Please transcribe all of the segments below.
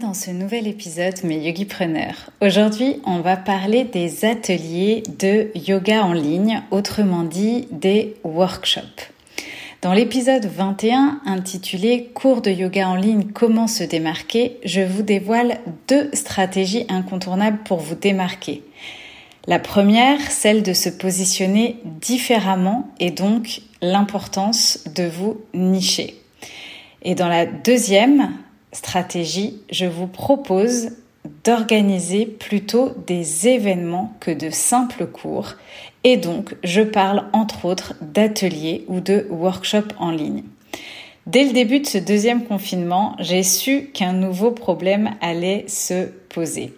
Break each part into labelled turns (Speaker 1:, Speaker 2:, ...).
Speaker 1: Dans ce nouvel épisode mes yogipreneurs. Aujourd'hui, on va parler des ateliers de yoga en ligne, autrement dit des workshops. Dans l'épisode 21 intitulé Cours de yoga en ligne, comment se démarquer, je vous dévoile deux stratégies incontournables pour vous démarquer. La première, celle de se positionner différemment et donc l'importance de vous nicher. Et dans la deuxième, stratégie, je vous propose d'organiser plutôt des événements que de simples cours et donc je parle entre autres d'ateliers ou de workshops en ligne. Dès le début de ce deuxième confinement, j'ai su qu'un nouveau problème allait se poser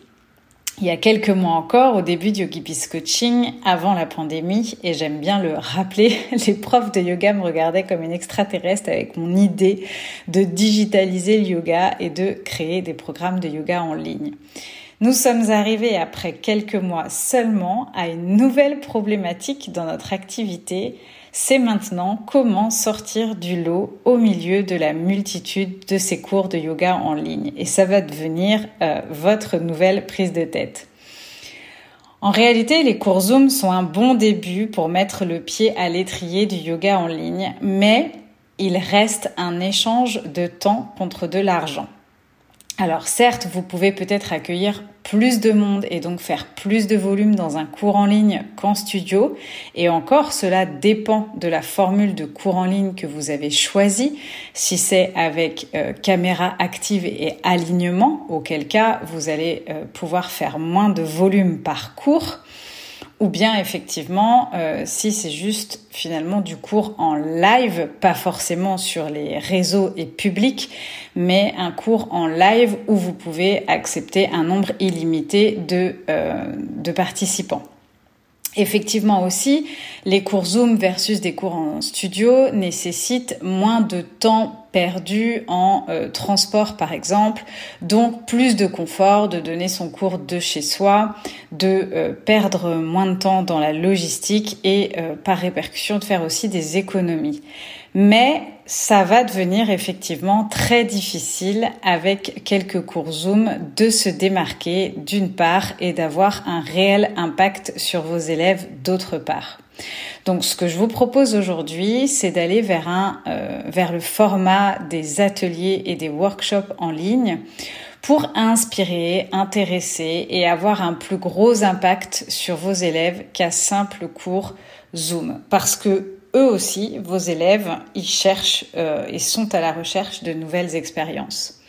Speaker 1: il y a quelques mois encore, au début du Yogi Peace Coaching, avant la pandémie, et j'aime bien le rappeler, les profs de yoga me regardaient comme une extraterrestre avec mon idée de digitaliser le yoga et de créer des programmes de yoga en ligne. Nous sommes arrivés après quelques mois seulement à une nouvelle problématique dans notre activité, c'est maintenant comment sortir du lot au milieu de la multitude de ces cours de yoga en ligne. Et ça va devenir euh, votre nouvelle prise de tête. En réalité, les cours Zoom sont un bon début pour mettre le pied à l'étrier du yoga en ligne, mais il reste un échange de temps contre de l'argent. Alors certes, vous pouvez peut-être accueillir plus de monde et donc faire plus de volume dans un cours en ligne qu'en studio. Et encore, cela dépend de la formule de cours en ligne que vous avez choisi. Si c'est avec euh, caméra active et alignement, auquel cas vous allez euh, pouvoir faire moins de volume par cours ou bien effectivement euh, si c'est juste finalement du cours en live, pas forcément sur les réseaux et publics, mais un cours en live où vous pouvez accepter un nombre illimité de, euh, de participants. Effectivement aussi, les cours Zoom versus des cours en studio nécessitent moins de temps perdu en euh, transport par exemple, donc plus de confort de donner son cours de chez soi, de euh, perdre moins de temps dans la logistique et euh, par répercussion de faire aussi des économies. Mais ça va devenir effectivement très difficile avec quelques cours Zoom de se démarquer d'une part et d'avoir un réel impact sur vos élèves d'autre part. Donc ce que je vous propose aujourd'hui, c'est d'aller vers un euh, vers le format des ateliers et des workshops en ligne pour inspirer, intéresser et avoir un plus gros impact sur vos élèves qu'un simple cours Zoom parce que eux aussi, vos élèves, ils cherchent euh, et sont à la recherche de nouvelles expériences.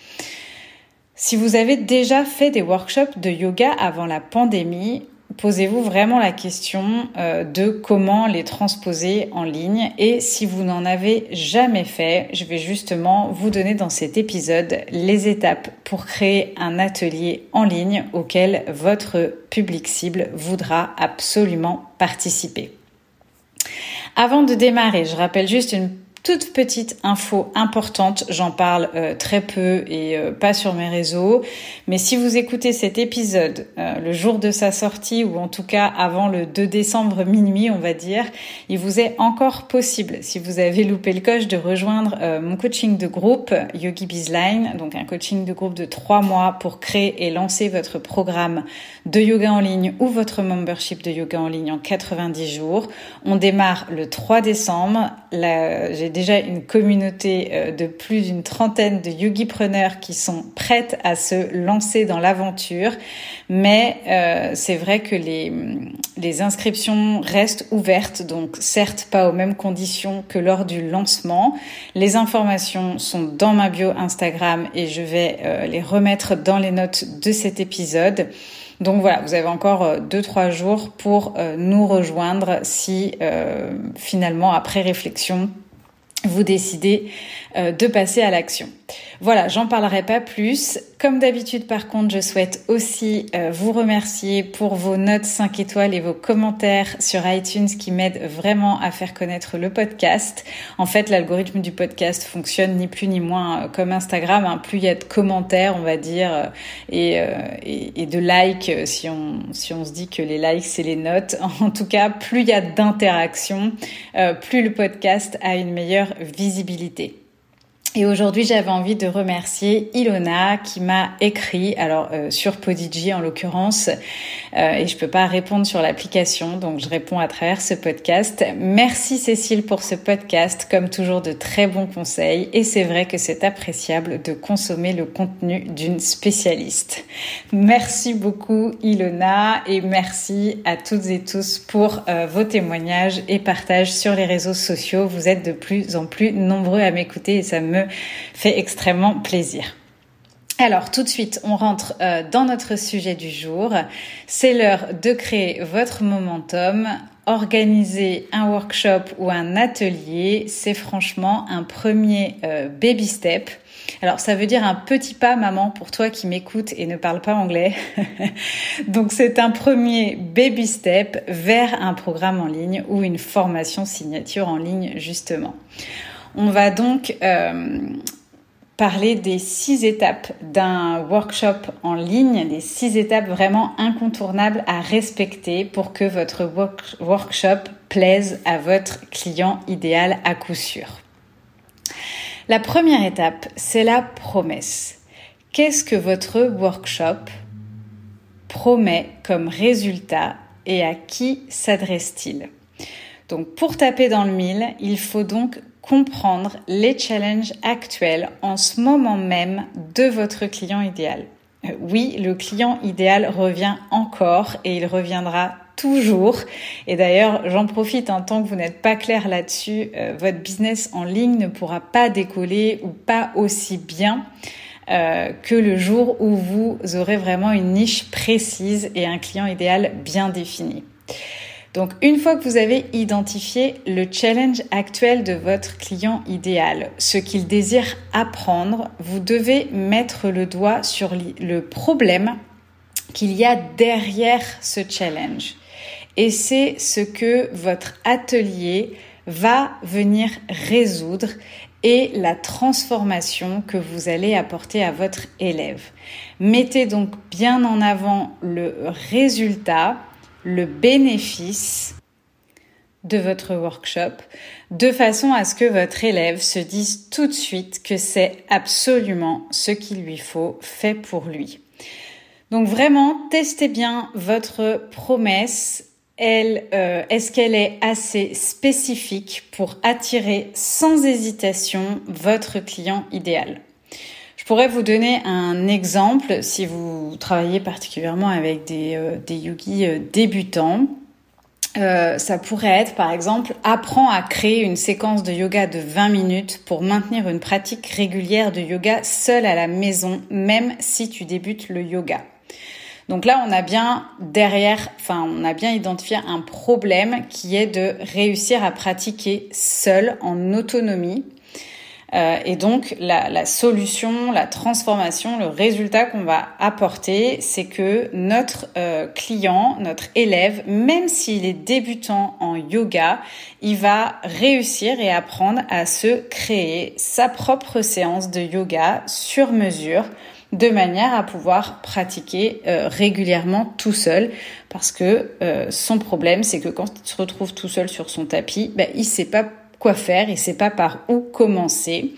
Speaker 1: Si vous avez déjà fait des workshops de yoga avant la pandémie, posez-vous vraiment la question euh, de comment les transposer en ligne. Et si vous n'en avez jamais fait, je vais justement vous donner dans cet épisode les étapes pour créer un atelier en ligne auquel votre public cible voudra absolument participer. Avant de démarrer, je rappelle juste une toute petite info importante, j'en parle euh, très peu et euh, pas sur mes réseaux, mais si vous écoutez cet épisode euh, le jour de sa sortie ou en tout cas avant le 2 décembre minuit, on va dire, il vous est encore possible, si vous avez loupé le coche, de rejoindre mon coaching de groupe Yogi Bizline, donc un coaching de groupe de trois mois pour créer et lancer votre programme de yoga en ligne ou votre membership de yoga en ligne en 90 jours. On démarre le 3 décembre. J'ai déjà une communauté euh, de plus d'une trentaine de yogipreneurs qui sont prêtes à se lancer dans l'aventure. Mais euh, c'est vrai que les, les inscriptions restent ouvertes, donc certes pas aux mêmes conditions que lors du lancement. Les informations sont dans ma bio Instagram et je vais euh, les remettre dans les notes de cet épisode. Donc voilà, vous avez encore 2-3 jours pour nous rejoindre si finalement, après réflexion, vous décidez euh, de passer à l'action. Voilà, j'en parlerai pas plus. Comme d'habitude, par contre, je souhaite aussi euh, vous remercier pour vos notes 5 étoiles et vos commentaires sur iTunes qui m'aident vraiment à faire connaître le podcast. En fait, l'algorithme du podcast fonctionne ni plus ni moins euh, comme Instagram. Hein. Plus il y a de commentaires, on va dire, et, de likes, si on, si on se dit que les likes, c'est les notes. En tout cas, plus il y a d'interactions, plus le podcast a une meilleure visibilité. Et aujourd'hui, j'avais envie de remercier Ilona qui m'a écrit, alors euh, sur Podigi en l'occurrence, euh, et je peux pas répondre sur l'application, donc je réponds à travers ce podcast. Merci Cécile pour ce podcast, comme toujours de très bons conseils, et c'est vrai que c'est appréciable de consommer le contenu d'une spécialiste. Merci beaucoup Ilona, et merci à toutes et tous pour euh, vos témoignages et partages sur les réseaux sociaux. Vous êtes de plus en plus nombreux à m'écouter et ça me fait extrêmement plaisir. Alors tout de suite, on rentre euh, dans notre sujet du jour. C'est l'heure de créer votre momentum. Organiser un workshop ou un atelier, c'est franchement un premier euh, baby step. Alors ça veut dire un petit pas, maman, pour toi qui m'écoute et ne parle pas anglais. Donc c'est un premier baby step vers un programme en ligne ou une formation signature en ligne, justement. On va donc euh, parler des six étapes d'un workshop en ligne, des six étapes vraiment incontournables à respecter pour que votre workshop plaise à votre client idéal à coup sûr. La première étape, c'est la promesse. Qu'est-ce que votre workshop promet comme résultat et à qui s'adresse-t-il? Donc pour taper dans le mille, il faut donc comprendre les challenges actuels en ce moment même de votre client idéal. Euh, oui, le client idéal revient encore et il reviendra toujours. Et d'ailleurs, j'en profite, en tant que vous n'êtes pas clair là-dessus, euh, votre business en ligne ne pourra pas décoller ou pas aussi bien euh, que le jour où vous aurez vraiment une niche précise et un client idéal bien défini. Donc une fois que vous avez identifié le challenge actuel de votre client idéal, ce qu'il désire apprendre, vous devez mettre le doigt sur le problème qu'il y a derrière ce challenge. Et c'est ce que votre atelier va venir résoudre et la transformation que vous allez apporter à votre élève. Mettez donc bien en avant le résultat le bénéfice de votre workshop de façon à ce que votre élève se dise tout de suite que c'est absolument ce qu'il lui faut fait pour lui. Donc vraiment, testez bien votre promesse. Elle, euh, est-ce qu'elle est assez spécifique pour attirer sans hésitation votre client idéal? Je pourrais vous donner un exemple si vous travaillez particulièrement avec des, euh, des yogis euh, débutants. Euh, ça pourrait être par exemple apprends à créer une séquence de yoga de 20 minutes pour maintenir une pratique régulière de yoga seul à la maison, même si tu débutes le yoga. Donc là, on a bien derrière, enfin, on a bien identifié un problème qui est de réussir à pratiquer seul en autonomie euh, et donc la, solution, la transformation, le résultat qu'on va apporter, c'est que notre euh, client, notre élève, même s'il est débutant en yoga, il va réussir et apprendre à se créer sa propre séance de yoga sur mesure de manière à pouvoir pratiquer euh, régulièrement tout seul. Parce que son problème c'est que quand il se retrouve tout seul sur son tapis, ben, il sait pas quoi faire, il sait pas par où commencer.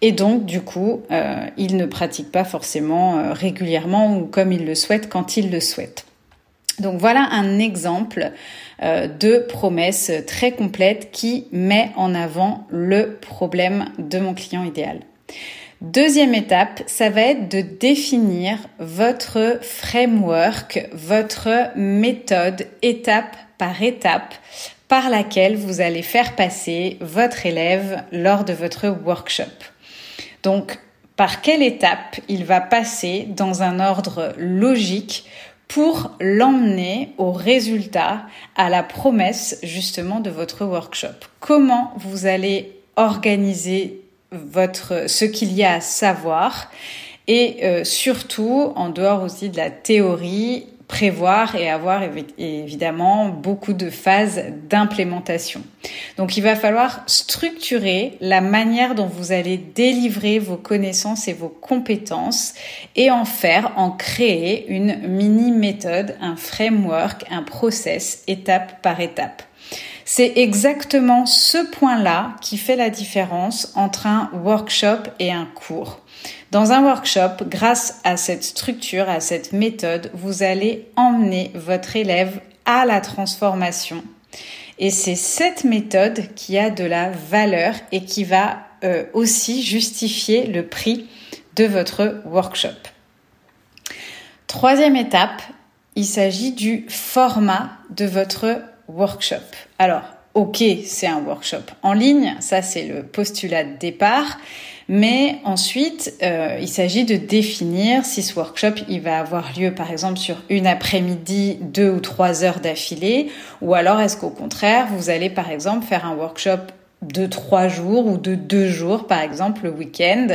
Speaker 1: Et donc, du coup, euh, il ne pratique pas forcément euh, régulièrement ou comme il le souhaite quand il le souhaite. Donc voilà un exemple euh, de promesse très complète qui met en avant le problème de mon client idéal. Deuxième étape, ça va être de définir votre framework, votre méthode étape par étape par laquelle vous allez faire passer votre élève lors de votre workshop. Donc, par quelle étape il va passer dans un ordre logique pour l'emmener au résultat, à la promesse justement de votre workshop? Comment vous allez organiser votre ce qu'il y a à savoir? Et euh, surtout en dehors aussi de la théorie prévoir et avoir évidemment beaucoup de phases d'implémentation. Donc il va falloir structurer la manière dont vous allez délivrer vos connaissances et vos compétences et en faire, en créer une mini méthode, un framework, un process étape par étape. C'est exactement ce point-là qui fait la différence entre un workshop et un cours. Dans un workshop, grâce à cette structure, à cette méthode, vous allez emmener votre élève à la transformation. Et c'est cette méthode qui a de la valeur et qui va euh, aussi justifier le prix de votre workshop. Troisième étape, il s'agit du format de votre workshop. Alors, ok, c'est un workshop en ligne, ça c'est le postulat de départ, mais ensuite, euh, il s'agit de définir si ce workshop, il va avoir lieu par exemple sur une après-midi, deux ou trois heures d'affilée, ou alors est-ce qu'au contraire, vous allez par exemple faire un workshop de trois jours ou de deux jours, par exemple le week-end,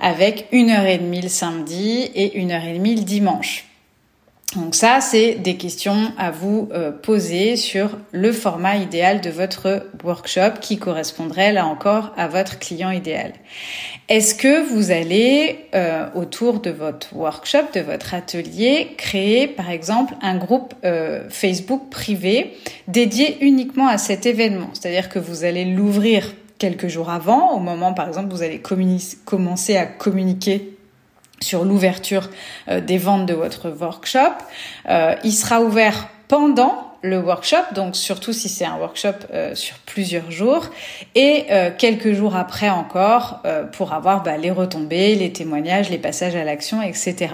Speaker 1: avec une heure et demie le samedi et une heure et demie le dimanche? Donc ça, c'est des questions à vous euh, poser sur le format idéal de votre workshop qui correspondrait là encore à votre client idéal. Est-ce que vous allez, euh, autour de votre workshop, de votre atelier, créer par exemple un groupe euh, Facebook privé dédié uniquement à cet événement? C'est-à-dire que vous allez l'ouvrir quelques jours avant, au moment par exemple vous allez commencer à communiquer sur l'ouverture euh, des ventes de votre workshop. Euh, il sera ouvert pendant le workshop, donc surtout si c'est un workshop euh, sur plusieurs jours, et quelques jours après encore pour avoir bah, les retombées, les témoignages, les passages à l'action, etc.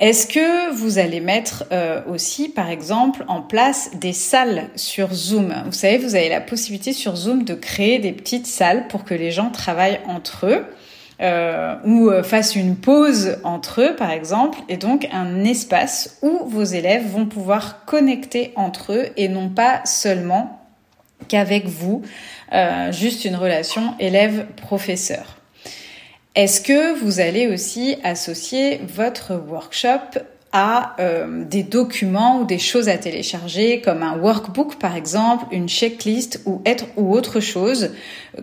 Speaker 1: Est-ce que vous allez mettre aussi, par exemple, en place des salles sur Zoom? Vous savez, vous avez la possibilité sur Zoom de créer des petites salles pour que les gens travaillent entre eux euh, ou euh, fassent une pause entre eux, par exemple, et donc un espace où vos élèves vont pouvoir connecter entre eux et non pas seulement qu'avec vous, euh, juste une relation élève-professeur. Est-ce que vous allez aussi associer votre workshop à euh, des documents ou des choses à télécharger comme un workbook par exemple, une checklist ou être ou autre chose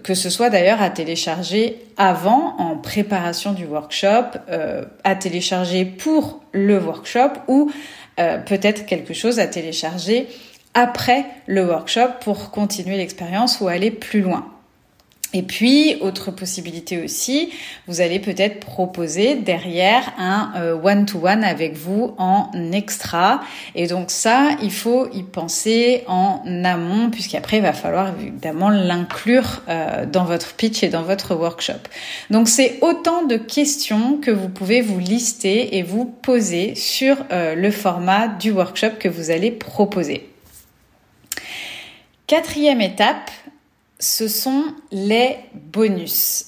Speaker 1: que ce soit d'ailleurs à télécharger avant en préparation du workshop, euh, à télécharger pour le workshop ou euh, peut-être quelque chose à télécharger après le workshop pour continuer l'expérience ou aller plus loin. Et puis, autre possibilité aussi, vous allez peut-être proposer derrière un euh, one-to-one avec vous en extra. Et donc ça, il faut y penser en amont, puisqu'après, il va falloir évidemment l'inclure euh, dans votre pitch et dans votre workshop. Donc c'est autant de questions que vous pouvez vous lister et vous poser sur euh, le format du workshop que vous allez proposer. Quatrième étape, ce sont les bonus.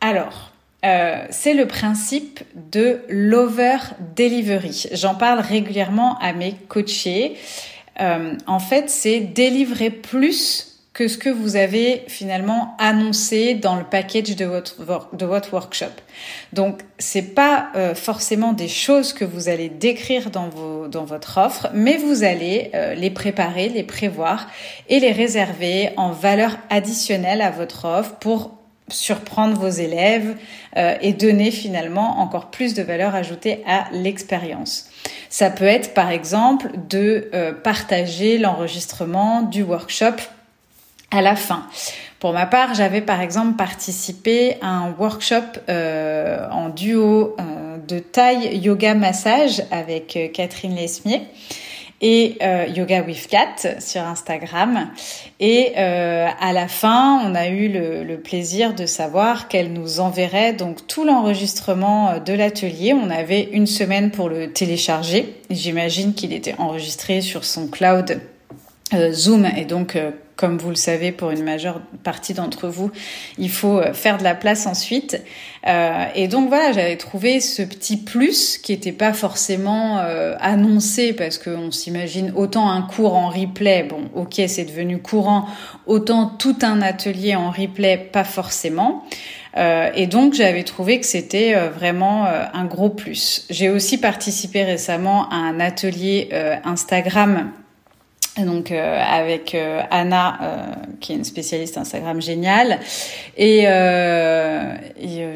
Speaker 1: Alors, euh, c'est le principe de l'over delivery. J'en parle régulièrement à mes coachés. Euh, en fait, c'est délivrer plus que ce que vous avez finalement annoncé dans le package de votre, de votre workshop. Donc, c'est pas euh, forcément des choses que vous allez décrire dans, vos, dans votre offre, mais vous allez euh, les préparer, les prévoir et les réserver en valeur additionnelle à votre offre pour surprendre vos élèves euh, et donner finalement encore plus de valeur ajoutée à l'expérience. Ça peut être par exemple de partager l'enregistrement du workshop à la fin. Pour ma part, j'avais par exemple participé à un workshop euh, en duo euh, de taille yoga massage avec euh, Catherine Lesmier et Yoga with Cat sur Instagram. Et à la fin, on a eu le, le plaisir de savoir qu'elle nous enverrait donc tout l'enregistrement de l'atelier. On avait une semaine pour le télécharger. J'imagine qu'il était enregistré sur son cloud Zoom et donc comme vous le savez pour une majeure partie d'entre vous, il faut euh, faire de la place ensuite. Euh, et donc voilà, j'avais trouvé ce petit plus qui n'était pas forcément euh, annoncé parce qu'on s'imagine autant un cours en replay, bon ok c'est devenu courant, autant tout un atelier en replay, pas forcément. Euh, et donc j'avais trouvé que c'était euh, vraiment un gros plus. J'ai aussi participé récemment à un atelier Instagram donc euh, avec euh, Anna euh, qui est une spécialiste Instagram géniale. Et, et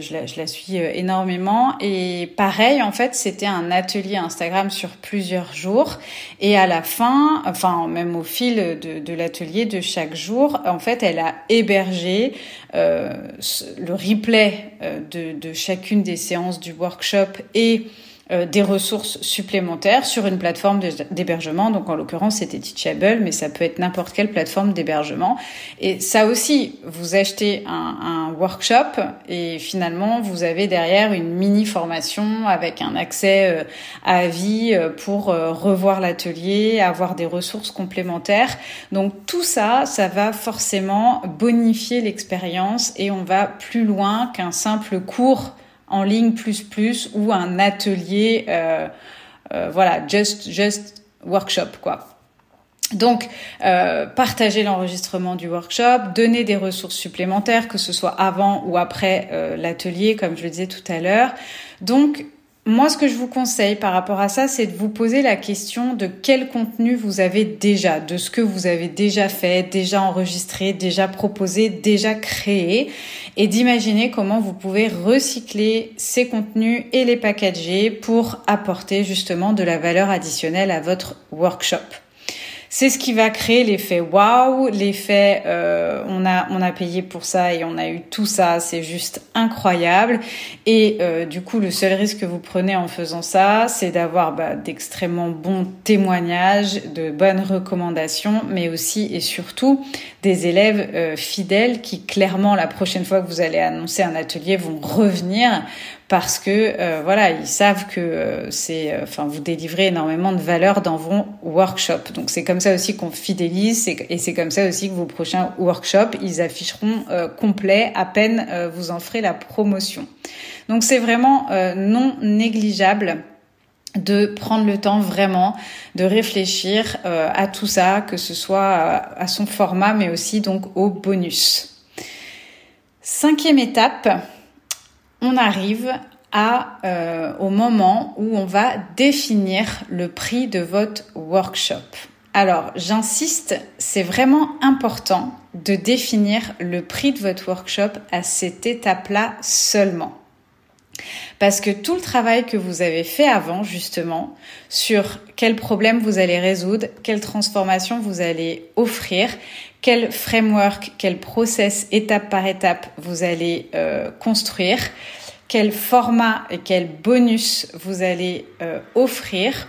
Speaker 1: je, la, je, la, suis énormément. Et pareil en fait c'était un atelier Instagram sur plusieurs jours. Et à la fin enfin même au fil de, de l'atelier de chaque jour en fait elle a hébergé le replay de, de chacune des séances du workshop et euh, des ressources supplémentaires sur une plateforme d'hébergement. Donc en l'occurrence c'était Teachable, mais ça peut être n'importe quelle plateforme d'hébergement. Et ça aussi, vous achetez un, un, workshop et finalement vous avez derrière une mini formation avec un accès euh, à vie euh, pour revoir l'atelier, avoir des ressources complémentaires. Donc tout ça, ça va forcément bonifier l'expérience et on va plus loin qu'un simple cours en ligne plus plus ou un atelier, euh, euh, voilà, just just workshop quoi. Donc, euh, partager l'enregistrement du workshop, donner des ressources supplémentaires, que ce soit avant ou après euh, l'atelier, comme je le disais tout à l'heure. Donc, moi, ce que je vous conseille par rapport à ça, c'est de vous poser la question de quel contenu vous avez déjà, de ce que vous avez déjà fait, déjà enregistré, déjà proposé, déjà créé, et d'imaginer comment vous pouvez recycler ces contenus et les packager pour apporter justement de la valeur additionnelle à votre workshop. C'est ce qui va créer l'effet waouh, l'effet euh, on a on a payé pour ça et on a eu tout ça, c'est juste incroyable. Et euh, du coup, le seul risque que vous prenez en faisant ça, c'est d'avoir bah, d'extrêmement bons témoignages, de bonnes recommandations, mais aussi et surtout des élèves euh, fidèles qui clairement la prochaine fois que vous allez annoncer un atelier vont revenir parce que euh, voilà, ils savent que euh, c'est, euh, enfin, vous délivrez énormément de valeur dans vos workshops. Donc c'est comme ça aussi qu'on fidélise et c'est comme ça aussi que vos prochains workshops, ils afficheront complet à peine vous en ferez la promotion. Donc c'est vraiment non négligeable de prendre le temps vraiment de réfléchir à tout ça, que ce soit à son format, mais aussi donc au bonus. Cinquième étape, on arrive à, euh, au moment où on va définir le prix de votre workshop. Alors, j'insiste, c'est vraiment important de définir le prix de votre workshop à cette étape-là seulement. Parce que tout le travail que vous avez fait avant, justement, sur quel problème vous allez résoudre, quelle transformation vous allez offrir, quel framework, quel process étape par étape vous allez euh, construire, quel format et quel bonus vous allez euh, offrir.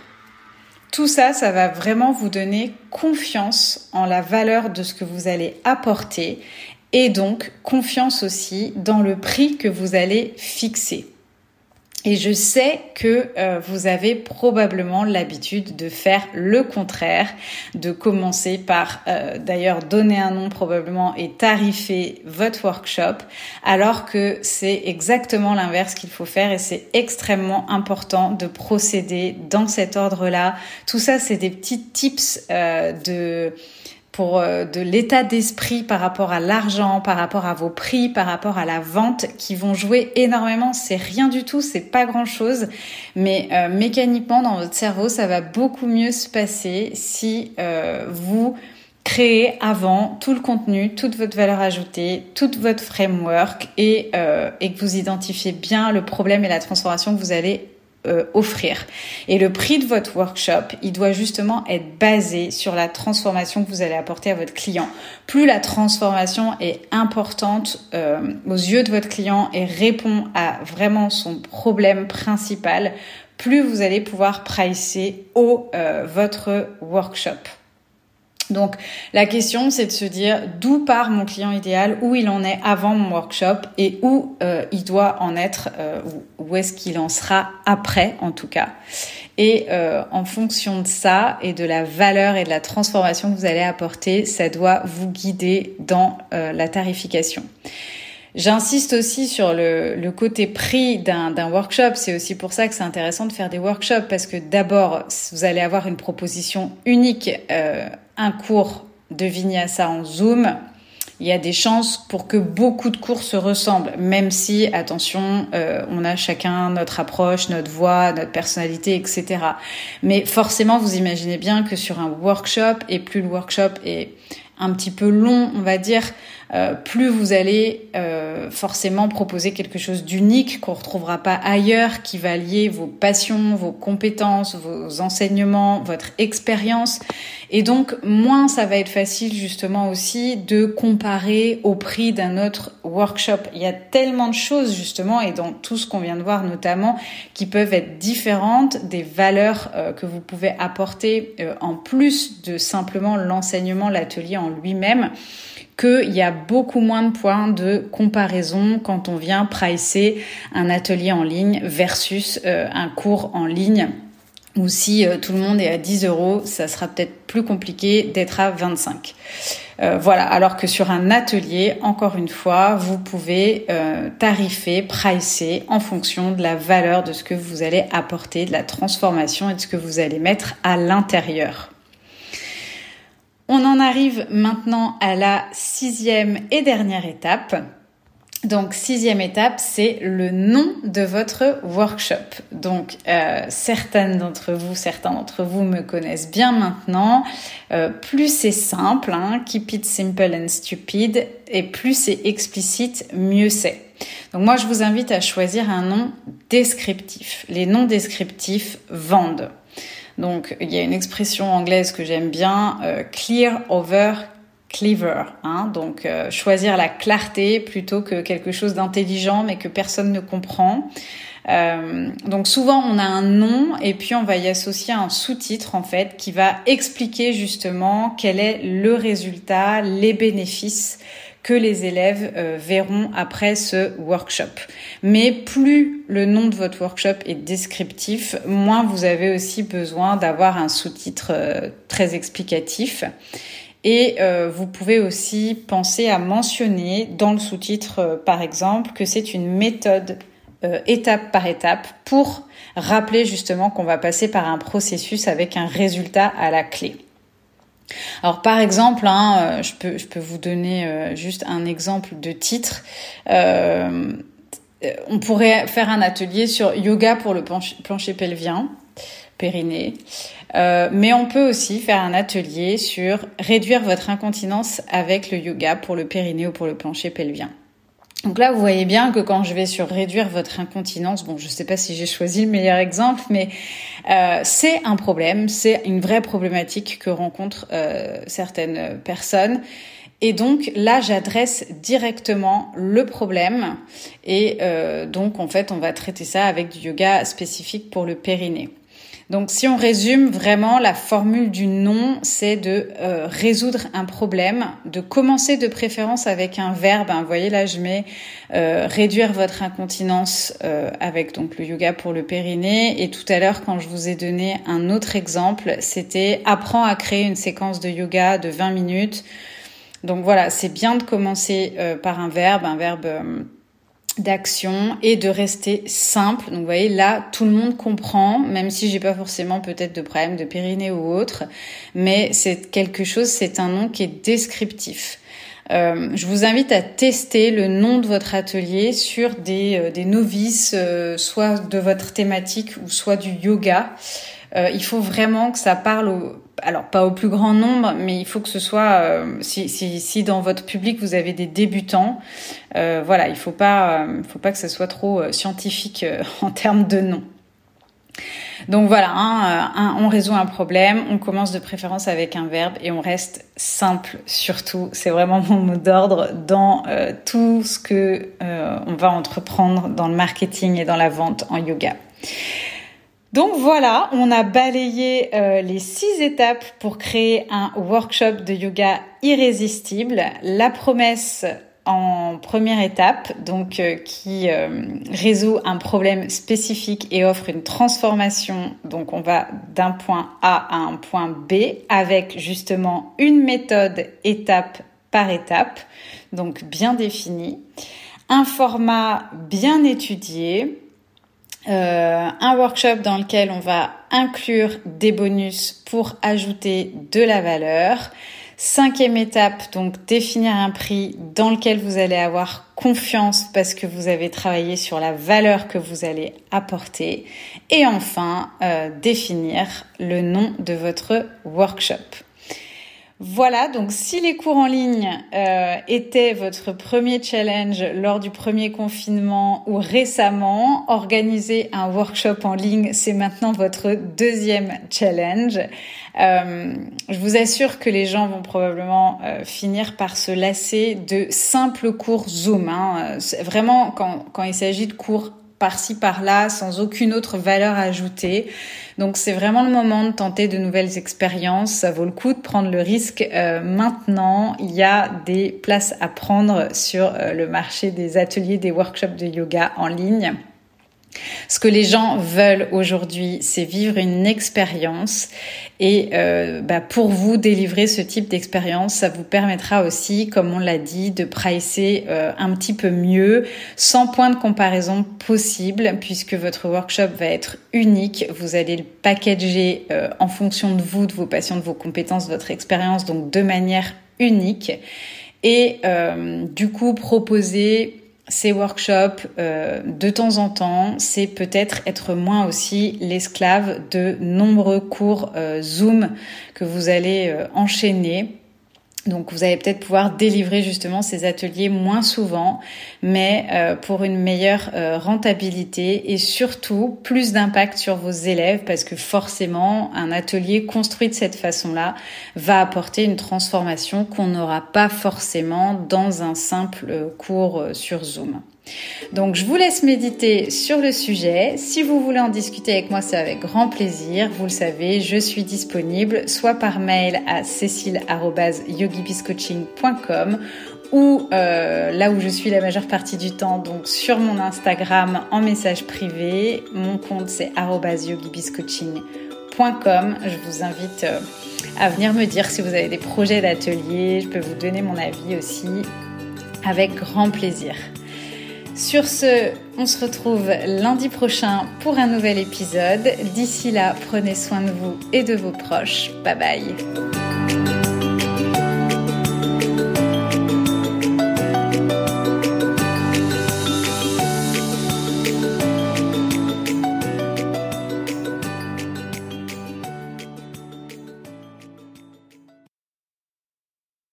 Speaker 1: Tout ça, ça va vraiment vous donner confiance en la valeur de ce que vous allez apporter et donc confiance aussi dans le prix que vous allez fixer. Et je sais que euh, vous avez probablement l'habitude de faire le contraire, de commencer par euh, d'ailleurs donner un nom probablement et tarifer votre workshop, alors que c'est exactement l'inverse qu'il faut faire et c'est extrêmement important de procéder dans cet ordre-là. Tout ça, c'est des petits tips euh, de pour euh, de l'état d'esprit par rapport à l'argent, par rapport à vos prix, par rapport à la vente qui vont jouer énormément. C'est rien du tout, c'est pas grand chose, mais euh, mécaniquement dans votre cerveau, ça va beaucoup mieux se passer si euh, vous créez avant tout le contenu, toute votre valeur ajoutée, toute votre framework et, et que vous identifiez bien le problème et la transformation que vous allez euh, offrir. Et le prix de votre workshop, il doit justement être basé sur la transformation que vous allez apporter à votre client. Plus la transformation est importante euh, aux yeux de votre client et répond à vraiment son problème principal, plus vous allez pouvoir pricer au euh, votre workshop. Donc la question, c'est de se dire d'où part mon client idéal, où il en est avant mon workshop et où euh, il doit en être, euh, où est-ce qu'il en sera après en tout cas. Et euh, en fonction de ça et de la valeur et de la transformation que vous allez apporter, ça doit vous guider dans la tarification. J'insiste aussi sur le, le côté prix d'un workshop. C'est aussi pour ça que c'est intéressant de faire des workshops parce que d'abord, vous allez avoir une proposition unique, euh, un cours de Vinyasa en Zoom il y a des chances pour que beaucoup de cours se ressemblent, même si, attention, euh, on a chacun notre approche, notre voix, notre personnalité, etc. Mais forcément, vous imaginez bien que sur un workshop, et plus le workshop est un petit peu long, on va dire, euh, plus vous allez euh, forcément proposer quelque chose d'unique qu'on retrouvera pas ailleurs, qui va lier vos passions, vos compétences, vos enseignements, votre expérience. Et donc, moins ça va être facile justement aussi de comparer au prix d'un autre workshop. Il y a tellement de choses justement, et dans tout ce qu'on vient de voir notamment, qui peuvent être différentes des valeurs euh, que vous pouvez apporter en plus de simplement l'enseignement, l'atelier en lui-même qu'il y a beaucoup moins de points de comparaison quand on vient pricer un atelier en ligne versus euh, un cours en ligne. Ou si euh, tout le monde est à 10 euros, ça sera peut-être plus compliqué d'être à 25. Euh, voilà, alors que sur un atelier, encore une fois, vous pouvez tarifer, pricer en fonction de la valeur de ce que vous allez apporter, de la transformation et de ce que vous allez mettre à l'intérieur. On en arrive maintenant à la sixième et dernière étape. Donc sixième étape, c'est le nom de votre workshop. Donc euh, certaines d'entre vous, certains d'entre vous me connaissent bien maintenant. Euh, plus c'est simple, hein, keep it simple and stupid, et plus c'est explicite, mieux c'est. Donc moi je vous invite à choisir un nom descriptif. Les noms descriptifs vendent. Donc il y a une expression anglaise que j'aime bien, euh, clear over clever, hein, donc euh, choisir la clarté plutôt que quelque chose d'intelligent mais que personne ne comprend. Euh, donc souvent on a un nom et puis on va y associer un sous-titre en fait qui va expliquer justement quel est le résultat, les bénéfices que les élèves euh, verront après ce workshop. Mais plus le nom de votre workshop est descriptif, moins vous avez aussi besoin d'avoir un sous-titre euh, très explicatif. Et euh, vous pouvez aussi penser à mentionner dans le sous-titre, par exemple, que c'est une méthode étape par étape pour rappeler justement qu'on va passer par un processus avec un résultat à la clé. Alors par exemple, hein, euh, je, peux, vous donner euh, juste un exemple de titre. Euh, on pourrait faire un atelier sur yoga pour le plancher pelvien, périnée. mais on peut aussi faire un atelier sur réduire votre incontinence avec le yoga pour le périnée ou pour le plancher pelvien. Donc là, vous voyez bien que quand je vais sur réduire votre incontinence, bon, je ne sais pas si j'ai choisi le meilleur exemple, mais euh, c'est un problème, c'est une vraie problématique que rencontrent euh, certaines personnes. Et donc là, j'adresse directement le problème. Et euh, donc, en fait, on va traiter ça avec du yoga spécifique pour le périnée. Donc si on résume vraiment la formule du nom, c'est de euh, résoudre un problème, de commencer de préférence avec un verbe. Hein. Vous voyez là, je mets euh, réduire votre incontinence euh, avec donc le yoga pour le périnée. Et tout à l'heure, quand je vous ai donné un autre exemple, c'était apprends à créer une séquence de yoga de 20 minutes. Donc voilà, c'est bien de commencer par un verbe, un verbe d'action et de rester simple. Donc vous voyez là tout le monde comprend même si j'ai pas forcément peut-être de problème de périnée ou autre, mais c'est quelque chose, c'est un nom qui est descriptif. Euh, je vous invite à tester le nom de votre atelier sur des, euh, des novices, euh, soit de votre thématique ou soit du yoga. il faut vraiment que ça parle au, alors pas au plus grand nombre, mais il faut que ce soit euh, si, si, si, dans votre public vous avez des débutants, euh, voilà, il faut pas, euh, faut pas que ce soit trop scientifique en termes de nom. Donc voilà, hein, on résout un problème, on commence de préférence avec un verbe et on reste simple surtout. C'est vraiment mon mot d'ordre dans tout ce que on va entreprendre dans le marketing et dans la vente en yoga. Donc voilà, on a balayé euh, les six étapes pour créer un workshop de yoga irrésistible. La promesse en première étape, donc euh, qui euh, résout un problème spécifique et offre une transformation. Donc on va d'un point A à un point B avec justement une méthode étape par étape, donc bien définie, un format bien étudié, euh, un workshop dans lequel on va inclure des bonus pour ajouter de la valeur Cinquième étape, donc définir un prix dans lequel vous allez avoir confiance parce que vous avez travaillé sur la valeur que vous allez apporter. Et enfin, euh, définir le nom de votre workshop. Voilà, donc si les cours en ligne euh, étaient votre premier challenge lors du premier confinement ou récemment, organiser un workshop en ligne, c'est maintenant votre deuxième challenge. Euh, je vous assure que les gens vont probablement euh, finir par se lasser de simples cours Zoom. Hein. Vraiment, quand, quand il s'agit de cours par-ci par-là sans aucune autre valeur ajoutée. Donc c'est vraiment le moment de tenter de nouvelles expériences. Ça vaut le coup de prendre le risque. Euh, maintenant, il y a des places à prendre sur euh, le marché des ateliers, des workshops de yoga en ligne. Ce que les gens veulent aujourd'hui, c'est vivre une expérience. Et euh, bah, pour vous délivrer ce type d'expérience, ça vous permettra aussi, comme on l'a dit, de pricer euh, un petit peu mieux, sans point de comparaison possible, puisque votre workshop va être unique. Vous allez le packager euh, en fonction de vous, de vos patients, de vos compétences, de votre expérience, donc de manière unique. Et du coup, proposer ces workshops euh, de temps en temps, c'est peut-être être moins aussi l'esclave de nombreux cours euh, Zoom que vous allez euh, enchaîner donc vous allez peut-être pouvoir délivrer justement ces ateliers moins souvent, mais euh, pour une meilleure euh, rentabilité et surtout plus d'impact sur vos élèves parce que forcément un atelier construit de cette façon-là va apporter une transformation qu'on n'aura pas forcément dans un simple euh, cours sur Zoom. Donc je vous laisse méditer sur le sujet. Si vous voulez en discuter avec moi, c'est avec grand plaisir. Vous le savez, je suis disponible soit par mail à cécile.yogibiscoaching.com ou euh, là où je suis la majeure partie du temps, donc sur mon Instagram en message privé. Mon compte c'est yogibiscoaching.com. Je vous invite euh, à venir me dire si vous avez des projets d'atelier. Je peux vous donner mon avis aussi avec grand plaisir. Sur ce, on se retrouve lundi prochain pour un nouvel épisode. D'ici là, prenez soin de vous et de vos proches. Bye bye.